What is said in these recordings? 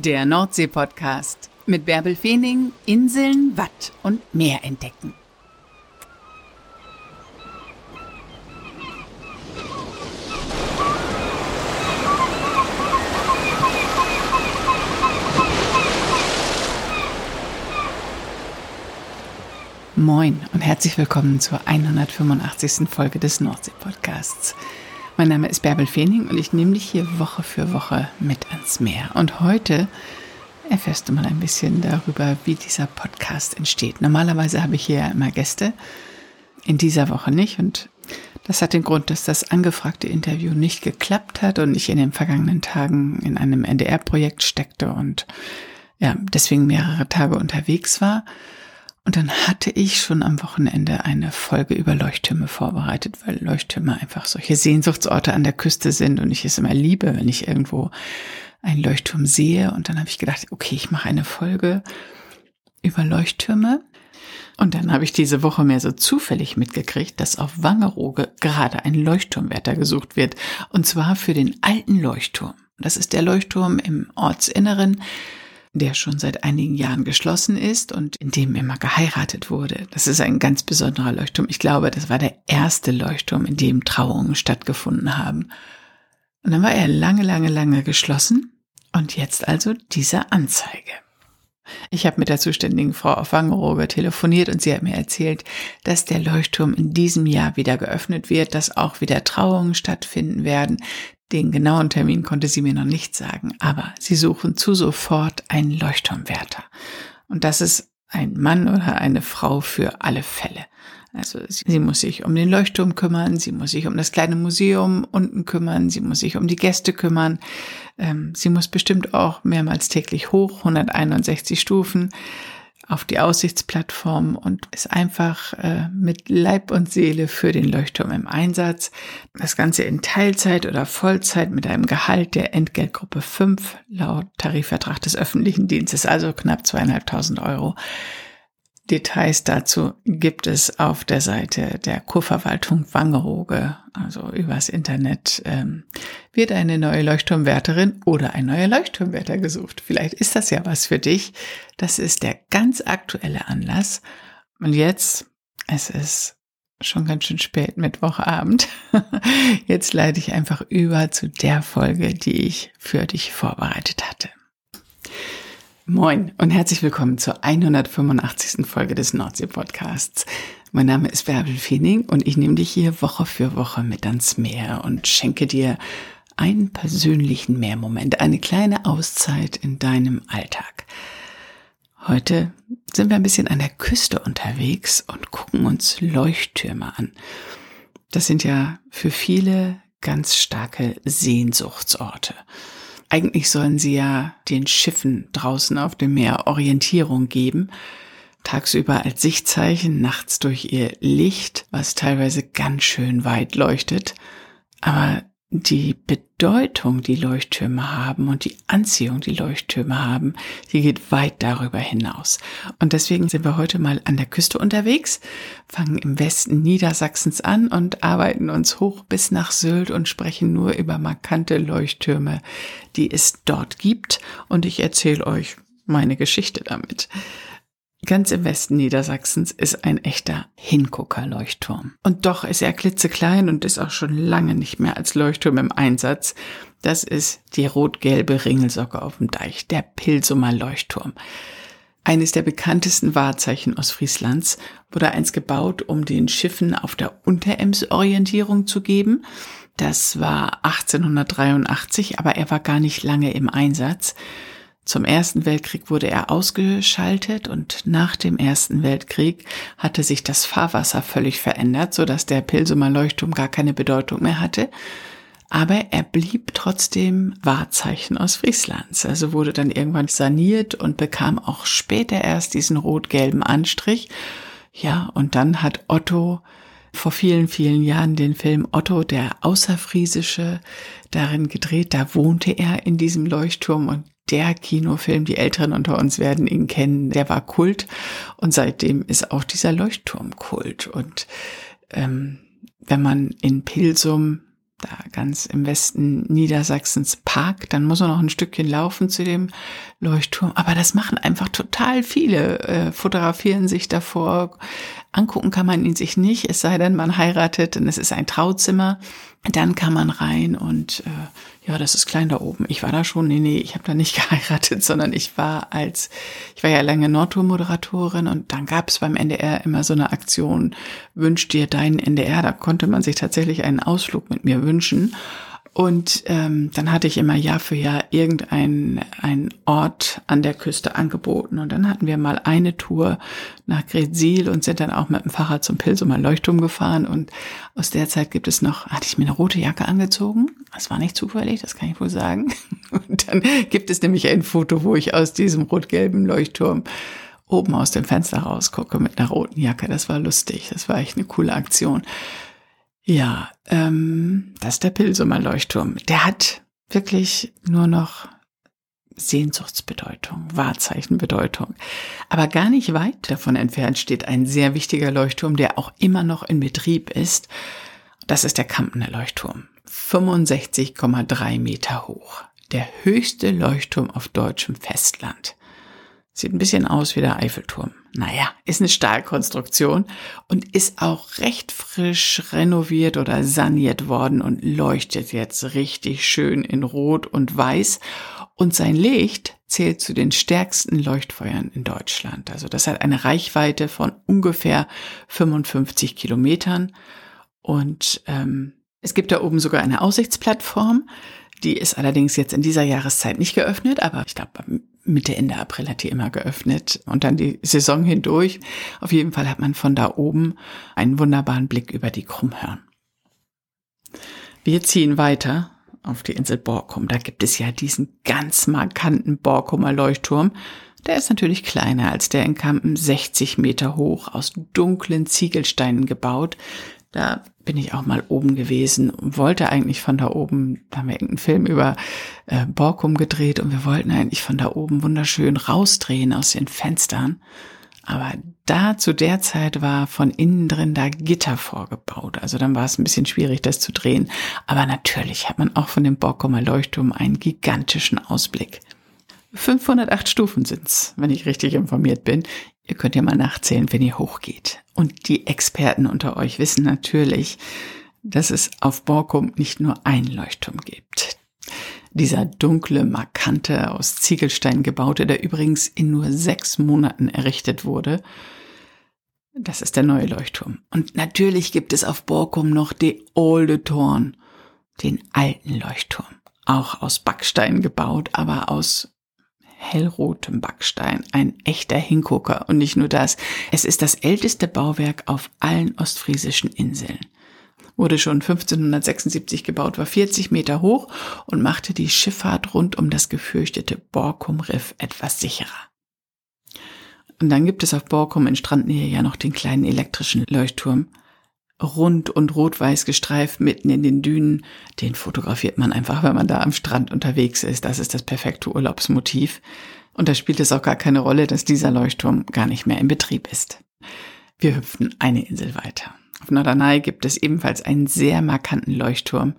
Der Nordsee-Podcast mit Bärbel Feening, Inseln, Watt und Meer entdecken. Moin und herzlich willkommen zur 185. Folge des Nordsee-Podcasts. Mein Name ist Bärbel Feening und ich nehme dich hier Woche für Woche mit ans Meer. Und heute erfährst du mal ein bisschen darüber, wie dieser Podcast entsteht. Normalerweise habe ich hier immer Gäste, in dieser Woche nicht. Und das hat den Grund, dass das angefragte Interview nicht geklappt hat und ich in den vergangenen Tagen in einem NDR-Projekt steckte und ja, deswegen mehrere Tage unterwegs war. Und dann hatte ich schon am Wochenende eine Folge über Leuchttürme vorbereitet, weil Leuchttürme einfach solche Sehnsuchtsorte an der Küste sind und ich es immer liebe, wenn ich irgendwo einen Leuchtturm sehe. Und dann habe ich gedacht, okay, ich mache eine Folge über Leuchttürme. Und dann habe ich diese Woche mehr so zufällig mitgekriegt, dass auf Wangerooge gerade ein Leuchtturmwärter gesucht wird. Und zwar für den alten Leuchtturm. Das ist der Leuchtturm im Ortsinneren, der schon seit einigen Jahren geschlossen ist und in dem immer geheiratet wurde. Das ist ein ganz besonderer Leuchtturm. Ich glaube, das war der erste Leuchtturm, in dem Trauungen stattgefunden haben. Und dann war er lange, lange, lange geschlossen und jetzt also diese Anzeige. Ich habe mit der zuständigen Frau auf Wangerooge telefoniert und sie hat mir erzählt, dass der Leuchtturm in diesem Jahr wieder geöffnet wird, dass auch wieder Trauungen stattfinden werden, den genauen Termin konnte sie mir noch nicht sagen, aber sie suchen zu sofort einen Leuchtturmwärter. Und das ist ein Mann oder eine Frau für alle Fälle. Also sie, muss sich um den Leuchtturm kümmern, sie muss sich um das kleine Museum unten kümmern, sie muss sich um die Gäste kümmern, ähm, sie muss bestimmt auch mehrmals täglich hoch, 161 Stufen auf die Aussichtsplattform und ist einfach äh, mit Leib und Seele für den Leuchtturm im Einsatz. Das Ganze in Teilzeit oder Vollzeit mit einem Gehalt der Entgeltgruppe 5 laut Tarifvertrag des öffentlichen Dienstes, also knapp zweieinhalbtausend Euro. Details dazu gibt es auf der Seite der Kurverwaltung Wangerooge, also übers Internet, ähm, wird eine neue Leuchtturmwärterin oder ein neuer Leuchtturmwärter gesucht. Vielleicht ist das ja was für dich. Das ist der ganz aktuelle Anlass. Und jetzt, es ist schon ganz schön spät, Mittwochabend. Jetzt leite ich einfach über zu der Folge, die ich für dich vorbereitet hatte. Moin und herzlich willkommen zur 185. Folge des Nordsee-Podcasts. Mein Name ist Bärbel Feening und ich nehme dich hier Woche für Woche mit ans Meer und schenke dir einen persönlichen Meermoment, eine kleine Auszeit in deinem Alltag. Heute sind wir ein bisschen an der Küste unterwegs und gucken uns Leuchttürme an. Das sind ja für viele ganz starke Sehnsuchtsorte. Eigentlich sollen sie ja den Schiffen draußen auf dem Meer Orientierung geben, tagsüber als Sichtzeichen, nachts durch ihr Licht, was teilweise ganz schön weit leuchtet. Aber die Bedeutung, die Leuchttürme haben und die Anziehung, die Leuchttürme haben, die geht weit darüber hinaus. Und deswegen sind wir heute mal an der Küste unterwegs, fangen im Westen Niedersachsens an und arbeiten uns hoch bis nach Sylt und sprechen nur über markante Leuchttürme, die es dort gibt. Und ich erzähle euch meine Geschichte damit. Ganz im Westen Niedersachsens ist ein echter Hingucker-Leuchtturm. Und doch ist er klitzeklein und ist auch schon lange nicht mehr als Leuchtturm im Einsatz. Das ist die rot-gelbe Ringelsocke auf dem Deich, der Pilsumer Leuchtturm. Eines der bekanntesten Wahrzeichen Ostfrieslands wurde einst gebaut, um den Schiffen auf der Unterems Orientierung zu geben. Das war 1883, aber er war gar nicht lange im Einsatz. Zum Ersten Weltkrieg wurde er ausgeschaltet und nach dem Ersten Weltkrieg hatte sich das Fahrwasser völlig verändert, so dass der Pilsumer Leuchtturm gar keine Bedeutung mehr hatte. Aber er blieb trotzdem Wahrzeichen aus Frieslands. Also wurde dann irgendwann saniert und bekam auch später erst diesen rot-gelben Anstrich. Ja, und dann hat Otto vor vielen, vielen Jahren den Film Otto, der Außerfriesische, darin gedreht. Da wohnte er in diesem Leuchtturm und der Kinofilm, die Älteren unter uns werden ihn kennen, der war Kult und seitdem ist auch dieser Leuchtturm Kult. Und ähm, wenn man in Pilsum da ganz im Westen Niedersachsens Park. Dann muss er noch ein Stückchen laufen zu dem Leuchtturm. Aber das machen einfach total viele, äh, fotografieren sich davor. Angucken kann man ihn sich nicht, es sei denn, man heiratet und es ist ein Trauzimmer. Dann kann man rein und äh, ja, das ist klein da oben. Ich war da schon, nee, nee, ich habe da nicht geheiratet, sondern ich war als, ich war ja lange Nordtour-Moderatorin und dann gab es beim NDR immer so eine Aktion, wünsch dir deinen NDR. Da konnte man sich tatsächlich einen Ausflug mit mir wünschen. Und ähm, dann hatte ich immer Jahr für Jahr irgendeinen ein Ort an der Küste angeboten. Und dann hatten wir mal eine Tour nach Gretzil und sind dann auch mit dem Fahrrad zum Pilsumer Leuchtturm gefahren. Und aus der Zeit gibt es noch, hatte ich mir eine rote Jacke angezogen. Das war nicht zufällig, das kann ich wohl sagen. Und dann gibt es nämlich ein Foto, wo ich aus diesem rot-gelben Leuchtturm oben aus dem Fenster rausgucke mit einer roten Jacke. Das war lustig. Das war echt eine coole Aktion. Ja, ähm, das ist der Pilsumer Leuchtturm. Der hat wirklich nur noch Sehnsuchtsbedeutung, Wahrzeichenbedeutung. Aber gar nicht weit davon entfernt steht ein sehr wichtiger Leuchtturm, der auch immer noch in Betrieb ist. Das ist der Kampener Leuchtturm. 65,3 Meter hoch. Der höchste Leuchtturm auf deutschem Festland. Sieht ein bisschen aus wie der Eiffelturm. Naja, ist eine Stahlkonstruktion und ist auch recht frisch renoviert oder saniert worden und leuchtet jetzt richtig schön in Rot und Weiß. Und sein Licht zählt zu den stärksten Leuchtfeuern in Deutschland. Also das hat eine Reichweite von ungefähr 55 Kilometern. Und ähm, es gibt da oben sogar eine Aussichtsplattform. Die ist allerdings jetzt in dieser Jahreszeit nicht geöffnet, aber ich glaube, Mitte, Ende April hat die immer geöffnet und dann die Saison hindurch. Auf jeden Fall hat man von da oben einen wunderbaren Blick über die Krummhörn. Wir ziehen weiter auf die Insel Borkum. Da gibt es ja diesen ganz markanten Borkumer Leuchtturm. Der ist natürlich kleiner als der in Kampen, 60 Meter hoch, aus dunklen Ziegelsteinen gebaut. Da bin ich auch mal oben gewesen und wollte eigentlich von da oben, da haben wir irgendeinen Film über äh, Borkum gedreht und wir wollten eigentlich von da oben wunderschön rausdrehen aus den Fenstern. Aber da zu der Zeit war von innen drin da Gitter vorgebaut. Also dann war es ein bisschen schwierig, das zu drehen. Aber natürlich hat man auch von dem Borkumer Leuchtturm einen gigantischen Ausblick. 508 Stufen sind's, wenn ich richtig informiert bin. Ihr könnt ja mal nachzählen, wenn ihr hochgeht. Und die Experten unter euch wissen natürlich, dass es auf Borkum nicht nur ein Leuchtturm gibt. Dieser dunkle, markante, aus Ziegelstein gebaute, der übrigens in nur sechs Monaten errichtet wurde, das ist der neue Leuchtturm. Und natürlich gibt es auf Borkum noch die Olde Torn, den alten Leuchtturm. Auch aus Backstein gebaut, aber aus hellrotem Backstein, ein echter Hingucker. Und nicht nur das, es ist das älteste Bauwerk auf allen ostfriesischen Inseln. Wurde schon 1576 gebaut, war 40 Meter hoch und machte die Schifffahrt rund um das gefürchtete Borkum-Riff etwas sicherer. Und dann gibt es auf Borkum in Strandnähe ja noch den kleinen elektrischen Leuchtturm, rund und rot-weiß gestreift mitten in den Dünen. Den fotografiert man einfach, wenn man da am Strand unterwegs ist. Das ist das perfekte Urlaubsmotiv. Und da spielt es auch gar keine Rolle, dass dieser Leuchtturm gar nicht mehr in Betrieb ist. Wir hüpfen eine Insel weiter. Auf Norderney gibt es ebenfalls einen sehr markanten Leuchtturm.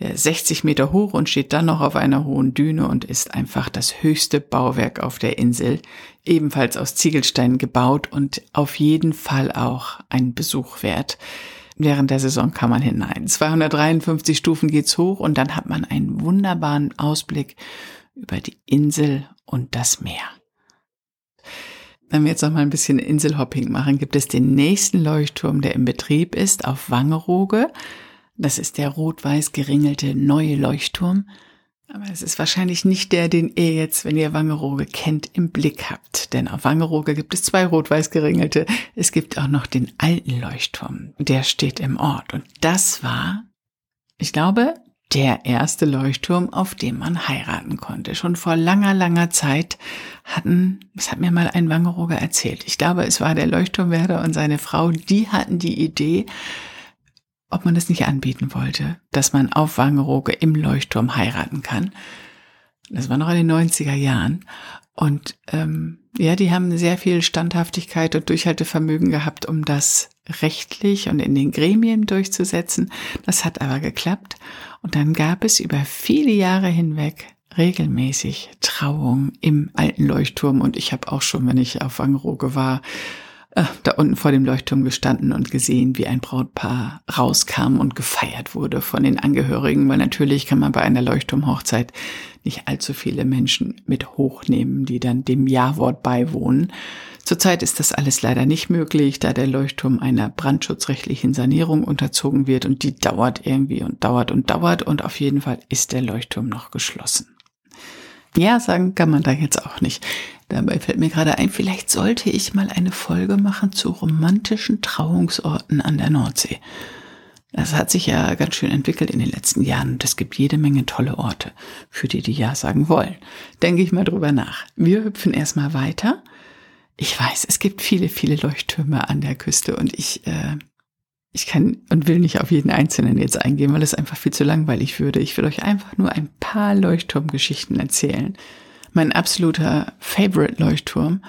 Der 60 Meter hoch und steht dann noch auf einer hohen Düne und ist einfach das höchste Bauwerk auf der Insel, ebenfalls aus Ziegelsteinen gebaut und auf jeden Fall auch ein Besuch wert. Während der Saison kann man hinein. 253 Stufen geht's hoch und dann hat man einen wunderbaren Ausblick über die Insel und das Meer. Wenn wir jetzt noch mal ein bisschen Inselhopping machen, gibt es den nächsten Leuchtturm, der im Betrieb ist, auf Wangerooge. Das ist der rot-weiß geringelte neue Leuchtturm. Aber es ist wahrscheinlich nicht der, den ihr jetzt, wenn ihr Wangerooge kennt, im Blick habt. Denn auf Wangerooge gibt es zwei rot-weiß geringelte. Es gibt auch noch den alten Leuchtturm. Der steht im Ort. Und das war, ich glaube, der erste Leuchtturm, auf dem man heiraten konnte. Schon vor langer, langer Zeit hatten, das hat mir mal ein Wangerooger erzählt. Ich glaube, es war der Leuchtturmwerder und seine Frau, die hatten die Idee, ob man das nicht anbieten wollte, dass man auf Wangerooge im Leuchtturm heiraten kann. Das war noch in den 90er Jahren. Und ähm, ja, die haben sehr viel Standhaftigkeit und Durchhaltevermögen gehabt, um das rechtlich und in den Gremien durchzusetzen. Das hat aber geklappt. Und dann gab es über viele Jahre hinweg regelmäßig Trauung im alten Leuchtturm. Und ich habe auch schon, wenn ich auf Wangerooge war, äh, da unten vor dem Leuchtturm gestanden und gesehen, wie ein Brautpaar rauskam und gefeiert wurde von den Angehörigen, weil natürlich kann man bei einer Leuchtturmhochzeit nicht allzu viele Menschen mit hochnehmen, die dann dem Ja-Wort beiwohnen. Zurzeit ist das alles leider nicht möglich, da der Leuchtturm einer brandschutzrechtlichen Sanierung unterzogen wird und die dauert irgendwie und dauert und dauert und auf jeden Fall ist der Leuchtturm noch geschlossen. Ja, sagen kann man da jetzt auch nicht. Dabei fällt mir gerade ein, vielleicht sollte ich mal eine Folge machen zu romantischen Trauungsorten an der Nordsee. Das hat sich ja ganz schön entwickelt in den letzten Jahren und es gibt jede Menge tolle Orte, für die die Ja sagen wollen. Denke ich mal drüber nach. Wir hüpfen erstmal weiter. Ich weiß, es gibt viele, viele Leuchttürme an der Küste und ich äh, ich kann und will nicht auf jeden einzelnen jetzt eingehen, weil es einfach viel zu langweilig würde. Ich will euch einfach nur ein paar Leuchtturmgeschichten erzählen. Mein absoluter Favorite Leuchtturm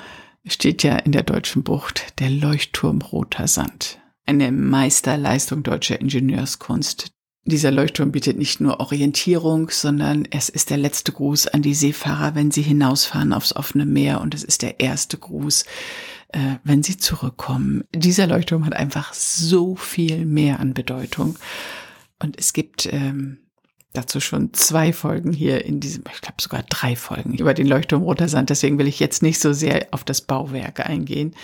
steht ja in der deutschen Bucht, der Leuchtturm Roter Sand. Eine Meisterleistung deutscher Ingenieurskunst. Dieser Leuchtturm bietet nicht nur Orientierung, sondern es ist der letzte Gruß an die Seefahrer, wenn sie hinausfahren aufs offene Meer und es ist der erste Gruß, äh, wenn sie zurückkommen. Dieser Leuchtturm hat einfach so viel mehr an Bedeutung. Und es gibt ähm, dazu schon zwei Folgen hier in diesem, ich glaube sogar drei Folgen über den Leuchtturm Roter Sand. Deswegen will ich jetzt nicht so sehr auf das Bauwerk eingehen,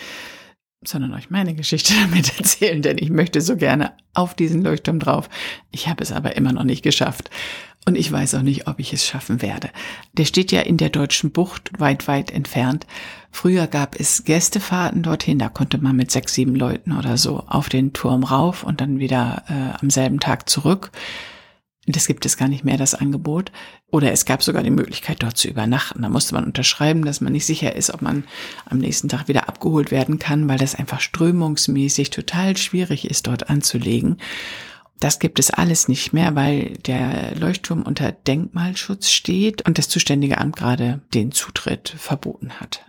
sondern euch meine Geschichte damit erzählen, denn ich möchte so gerne auf diesen Leuchtturm drauf. Ich habe es aber immer noch nicht geschafft. Und ich weiß auch nicht, ob ich es schaffen werde. Der steht ja in der deutschen Bucht, weit, weit entfernt. Früher gab es Gästefahrten dorthin, da konnte man mit sechs, sieben Leuten oder so auf den Turm rauf und dann wieder äh, am selben Tag zurück. Das gibt es gar nicht mehr, das Angebot. Oder es gab sogar die Möglichkeit, dort zu übernachten. Da musste man unterschreiben, dass man nicht sicher ist, ob man am nächsten Tag wieder abgeholt werden kann, weil das einfach strömungsmäßig total schwierig ist, dort anzulegen. Das gibt es alles nicht mehr, weil der Leuchtturm unter Denkmalschutz steht und das zuständige Amt gerade den Zutritt verboten hat.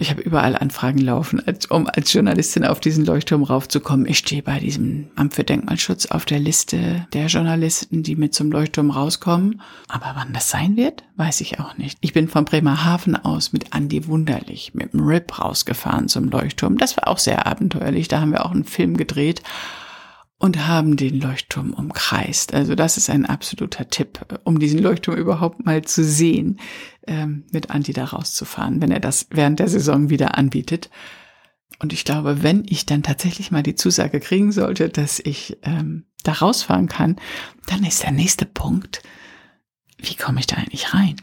Ich habe überall Anfragen laufen, um als Journalistin auf diesen Leuchtturm raufzukommen. Ich stehe bei diesem Amt für Denkmalschutz auf der Liste der Journalisten, die mit zum Leuchtturm rauskommen. Aber wann das sein wird, weiß ich auch nicht. Ich bin von Bremerhaven aus mit Andy Wunderlich, mit dem RIP rausgefahren zum Leuchtturm. Das war auch sehr abenteuerlich. Da haben wir auch einen Film gedreht und haben den Leuchtturm umkreist. Also das ist ein absoluter Tipp, um diesen Leuchtturm überhaupt mal zu sehen, ähm, mit Andi da rauszufahren, wenn er das während der Saison wieder anbietet. Und ich glaube, wenn ich dann tatsächlich mal die Zusage kriegen sollte, dass ich ähm, da rausfahren kann, dann ist der nächste Punkt, wie komme ich da eigentlich rein?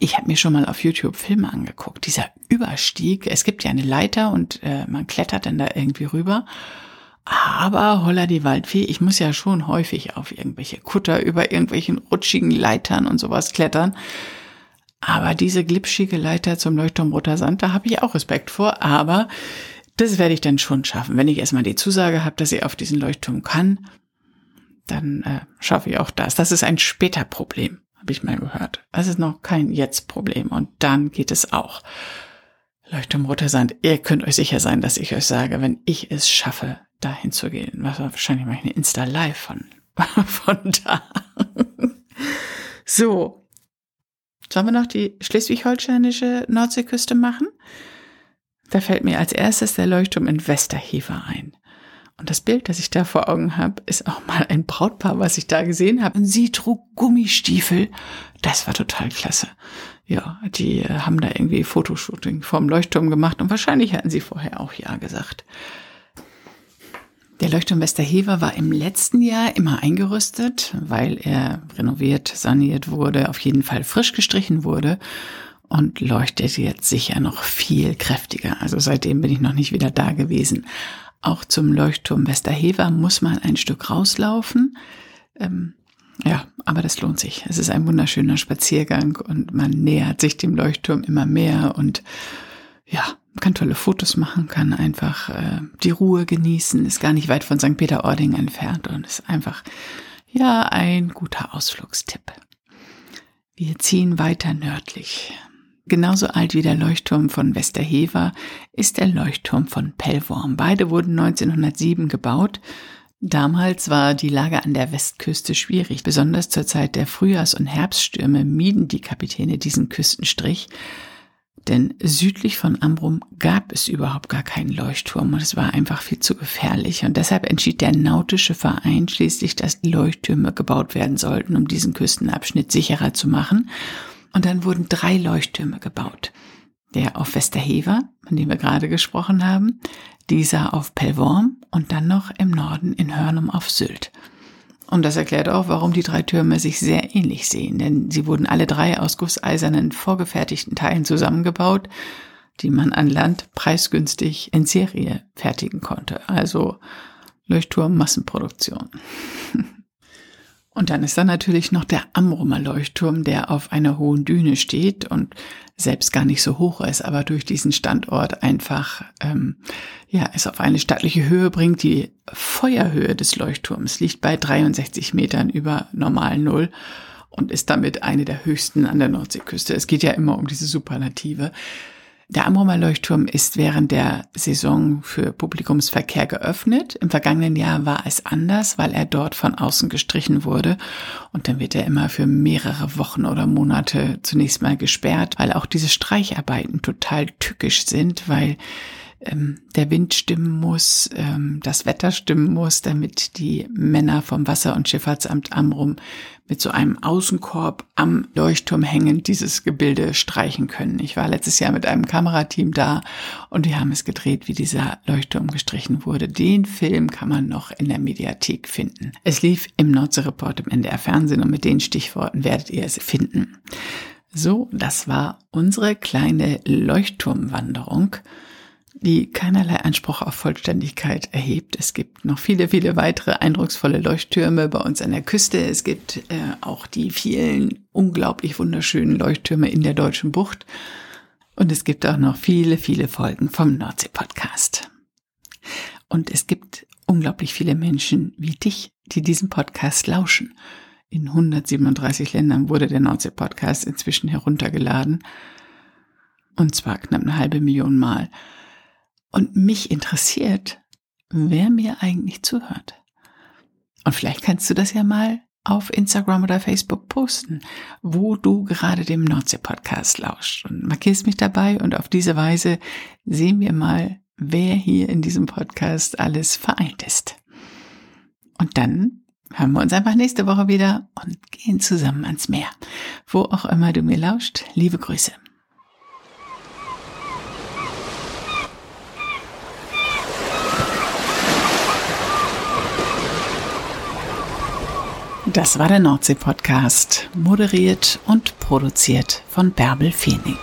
Ich habe mir schon mal auf YouTube Filme angeguckt. Dieser Überstieg, es gibt ja eine Leiter und äh, man klettert dann da irgendwie rüber. Aber holla die Waldfee, ich muss ja schon häufig auf irgendwelche Kutter über irgendwelchen rutschigen Leitern und sowas klettern. Aber diese glitschige Leiter zum Leuchtturm Roter Sand, da habe ich auch Respekt vor. Aber das werde ich dann schon schaffen. Wenn ich erstmal die Zusage habe, dass ich auf diesen Leuchtturm kann, dann äh, schaffe ich auch das. Das ist ein später Problem, habe ich mal gehört. Das ist noch kein Jetzt-Problem. Und dann geht es auch. Leuchtturm Roter Sand, ihr könnt euch sicher sein, dass ich euch sage, wenn ich es schaffe, dahin zu gehen. Was wahrscheinlich mache ich eine Insta-Live von, von da. so. Sollen wir noch die schleswig-holsteinische Nordseeküste machen? Da fällt mir als erstes der Leuchtturm in Westerhever ein. Und das Bild, das ich da vor Augen habe, ist auch mal ein Brautpaar, was ich da gesehen habe. Und sie trug Gummistiefel. Das war total klasse. Ja, die haben da irgendwie Fotoshooting vorm Leuchtturm gemacht und wahrscheinlich hatten sie vorher auch Ja gesagt. Der Leuchtturm Westerhever war im letzten Jahr immer eingerüstet, weil er renoviert, saniert wurde, auf jeden Fall frisch gestrichen wurde und leuchtet jetzt sicher noch viel kräftiger. Also seitdem bin ich noch nicht wieder da gewesen. Auch zum Leuchtturm Westerhever muss man ein Stück rauslaufen. Ähm, ja, aber das lohnt sich. Es ist ein wunderschöner Spaziergang und man nähert sich dem Leuchtturm immer mehr und ja, kann tolle Fotos machen, kann einfach äh, die Ruhe genießen, ist gar nicht weit von St. Peter-Ording entfernt und ist einfach, ja, ein guter Ausflugstipp. Wir ziehen weiter nördlich. genauso alt wie der Leuchtturm von Westerhever ist der Leuchtturm von Pellworm. Beide wurden 1907 gebaut. Damals war die Lage an der Westküste schwierig. Besonders zur Zeit der Frühjahrs- und Herbststürme mieden die Kapitäne diesen Küstenstrich. Denn südlich von Amrum gab es überhaupt gar keinen Leuchtturm und es war einfach viel zu gefährlich. Und deshalb entschied der Nautische Verein schließlich, dass Leuchttürme gebaut werden sollten, um diesen Küstenabschnitt sicherer zu machen. Und dann wurden drei Leuchttürme gebaut. Der auf Westerhever, von dem wir gerade gesprochen haben, dieser auf Pellworm und dann noch im Norden in Hörnum auf Sylt. Und das erklärt auch, warum die drei Türme sich sehr ähnlich sehen, denn sie wurden alle drei aus gusseisernen vorgefertigten Teilen zusammengebaut, die man an Land preisgünstig in Serie fertigen konnte. Also Leuchtturm Massenproduktion. Und dann ist da natürlich noch der Amrumer Leuchtturm, der auf einer hohen Düne steht und selbst gar nicht so hoch ist, aber durch diesen Standort einfach ähm, ja es auf eine stattliche Höhe bringt. Die Feuerhöhe des Leuchtturms liegt bei 63 Metern über normal Null und ist damit eine der höchsten an der Nordseeküste. Es geht ja immer um diese Superlative. Der Amrumer Leuchtturm ist während der Saison für Publikumsverkehr geöffnet. Im vergangenen Jahr war es anders, weil er dort von außen gestrichen wurde. Und dann wird er immer für mehrere Wochen oder Monate zunächst mal gesperrt, weil auch diese Streicharbeiten total tückisch sind, weil ähm, der Wind stimmen muss, ähm, das Wetter stimmen muss, damit die Männer vom Wasser- und Schifffahrtsamt Amrum mit so einem Außenkorb am Leuchtturm hängend dieses Gebilde streichen können. Ich war letztes Jahr mit einem Kamerateam da und wir haben es gedreht, wie dieser Leuchtturm gestrichen wurde. Den Film kann man noch in der Mediathek finden. Es lief im Nordsee-Report im NDR Fernsehen und mit den Stichworten werdet ihr es finden. So, das war unsere kleine Leuchtturmwanderung die keinerlei Anspruch auf Vollständigkeit erhebt. Es gibt noch viele, viele weitere eindrucksvolle Leuchttürme bei uns an der Küste. Es gibt äh, auch die vielen unglaublich wunderschönen Leuchttürme in der deutschen Bucht. Und es gibt auch noch viele, viele Folgen vom Nordsee-Podcast. Und es gibt unglaublich viele Menschen wie dich, die diesen Podcast lauschen. In 137 Ländern wurde der Nordsee-Podcast inzwischen heruntergeladen. Und zwar knapp eine halbe Million Mal. Und mich interessiert, wer mir eigentlich zuhört. Und vielleicht kannst du das ja mal auf Instagram oder Facebook posten, wo du gerade dem Nordsee-Podcast lauscht und markierst mich dabei und auf diese Weise sehen wir mal, wer hier in diesem Podcast alles vereint ist. Und dann hören wir uns einfach nächste Woche wieder und gehen zusammen ans Meer. Wo auch immer du mir lauscht, liebe Grüße. Das war der Nordsee-Podcast, moderiert und produziert von Bärbel Feenig.